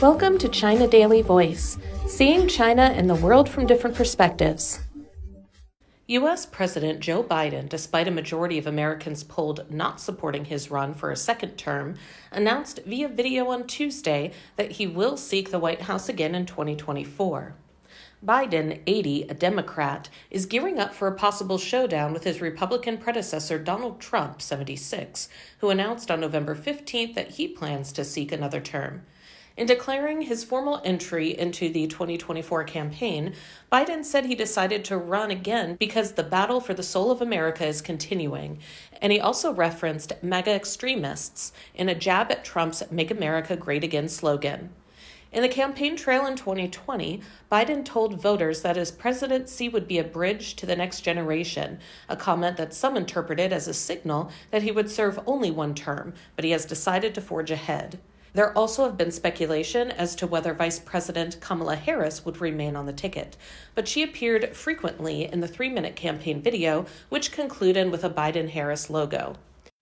Welcome to China Daily Voice, seeing China and the world from different perspectives. U.S. President Joe Biden, despite a majority of Americans polled not supporting his run for a second term, announced via video on Tuesday that he will seek the White House again in 2024. Biden, 80, a Democrat, is gearing up for a possible showdown with his Republican predecessor Donald Trump, 76, who announced on November 15th that he plans to seek another term. In declaring his formal entry into the 2024 campaign, Biden said he decided to run again because the battle for the soul of America is continuing. And he also referenced MAGA extremists in a jab at Trump's Make America Great Again slogan. In the campaign trail in 2020, Biden told voters that his presidency would be a bridge to the next generation, a comment that some interpreted as a signal that he would serve only one term, but he has decided to forge ahead. There also have been speculation as to whether Vice President Kamala Harris would remain on the ticket, but she appeared frequently in the three minute campaign video, which concluded with a Biden Harris logo.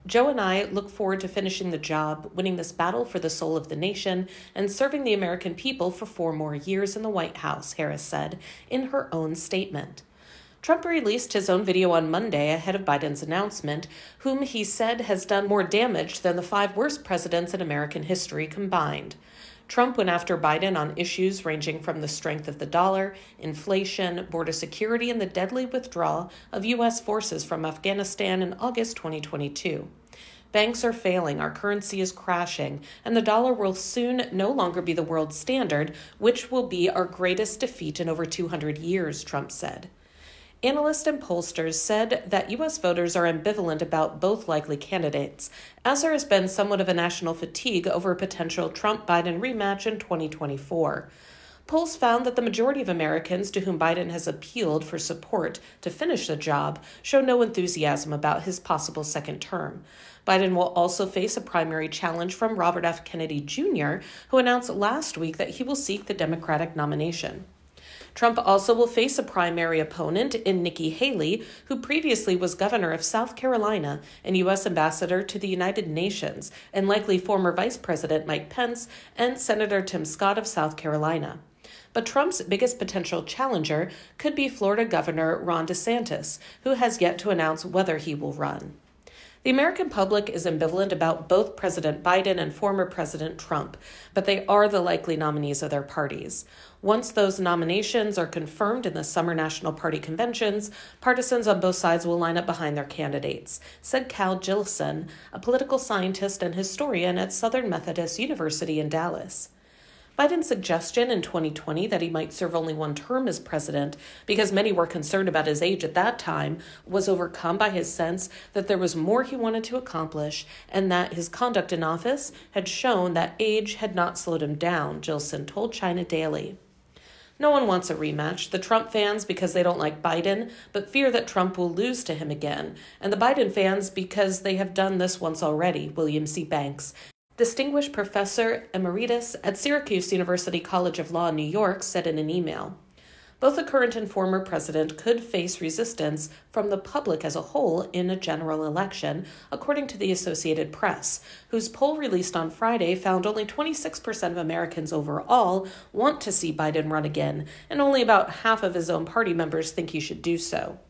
Joe and I look forward to finishing the job, winning this battle for the soul of the nation, and serving the American people for four more years in the White House, Harris said in her own statement. Trump released his own video on Monday ahead of Biden's announcement, whom he said has done more damage than the five worst presidents in American history combined. Trump went after Biden on issues ranging from the strength of the dollar, inflation, border security, and the deadly withdrawal of U.S. forces from Afghanistan in August 2022. Banks are failing, our currency is crashing, and the dollar will soon no longer be the world standard, which will be our greatest defeat in over 200 years, Trump said. Analysts and pollsters said that U.S. voters are ambivalent about both likely candidates, as there has been somewhat of a national fatigue over a potential Trump Biden rematch in 2024. Polls found that the majority of Americans to whom Biden has appealed for support to finish the job show no enthusiasm about his possible second term. Biden will also face a primary challenge from Robert F. Kennedy Jr., who announced last week that he will seek the Democratic nomination. Trump also will face a primary opponent in Nikki Haley, who previously was governor of South Carolina and U.S. ambassador to the United Nations, and likely former Vice President Mike Pence and Senator Tim Scott of South Carolina. But Trump's biggest potential challenger could be Florida Governor Ron DeSantis, who has yet to announce whether he will run. The American public is ambivalent about both President Biden and former President Trump, but they are the likely nominees of their parties. Once those nominations are confirmed in the summer National Party conventions, partisans on both sides will line up behind their candidates, said Cal Jillson, a political scientist and historian at Southern Methodist University in Dallas. Biden's suggestion in 2020 that he might serve only one term as president because many were concerned about his age at that time was overcome by his sense that there was more he wanted to accomplish and that his conduct in office had shown that age had not slowed him down, Jillson told China Daily. No one wants a rematch. The Trump fans because they don't like Biden, but fear that Trump will lose to him again, and the Biden fans because they have done this once already, William C. Banks, Distinguished Professor Emeritus at Syracuse University College of Law in New York said in an email Both the current and former president could face resistance from the public as a whole in a general election, according to the Associated Press, whose poll released on Friday found only 26% of Americans overall want to see Biden run again, and only about half of his own party members think he should do so.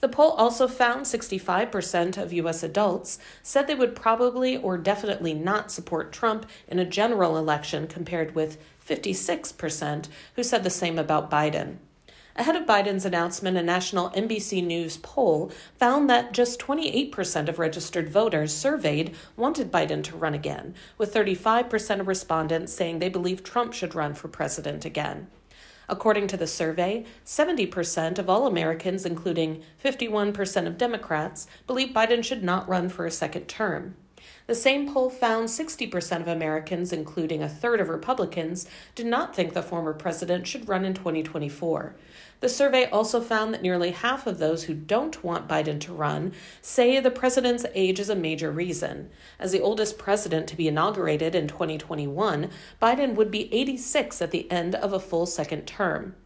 The poll also found 65% of U.S. adults said they would probably or definitely not support Trump in a general election, compared with 56% who said the same about Biden. Ahead of Biden's announcement, a national NBC News poll found that just 28% of registered voters surveyed wanted Biden to run again, with 35% of respondents saying they believe Trump should run for president again. According to the survey, 70% of all Americans, including 51% of Democrats, believe Biden should not run for a second term. The same poll found 60% of Americans, including a third of Republicans, do not think the former president should run in 2024. The survey also found that nearly half of those who don't want Biden to run say the president's age is a major reason. As the oldest president to be inaugurated in 2021, Biden would be 86 at the end of a full second term.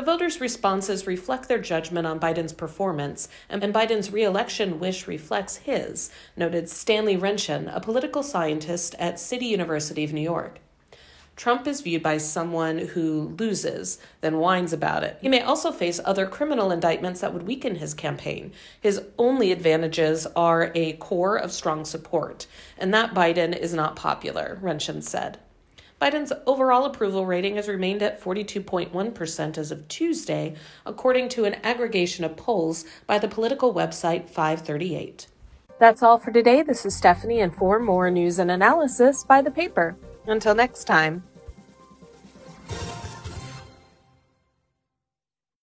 The voters' responses reflect their judgment on Biden's performance, and Biden's reelection wish reflects his, noted Stanley Renshon, a political scientist at City University of New York. Trump is viewed by someone who loses, then whines about it. He may also face other criminal indictments that would weaken his campaign. His only advantages are a core of strong support, and that Biden is not popular, Renshon said. Biden's overall approval rating has remained at 42.1% as of Tuesday, according to an aggregation of polls by the political website 538. That's all for today. This is Stephanie, and for more news and analysis by the paper. Until next time.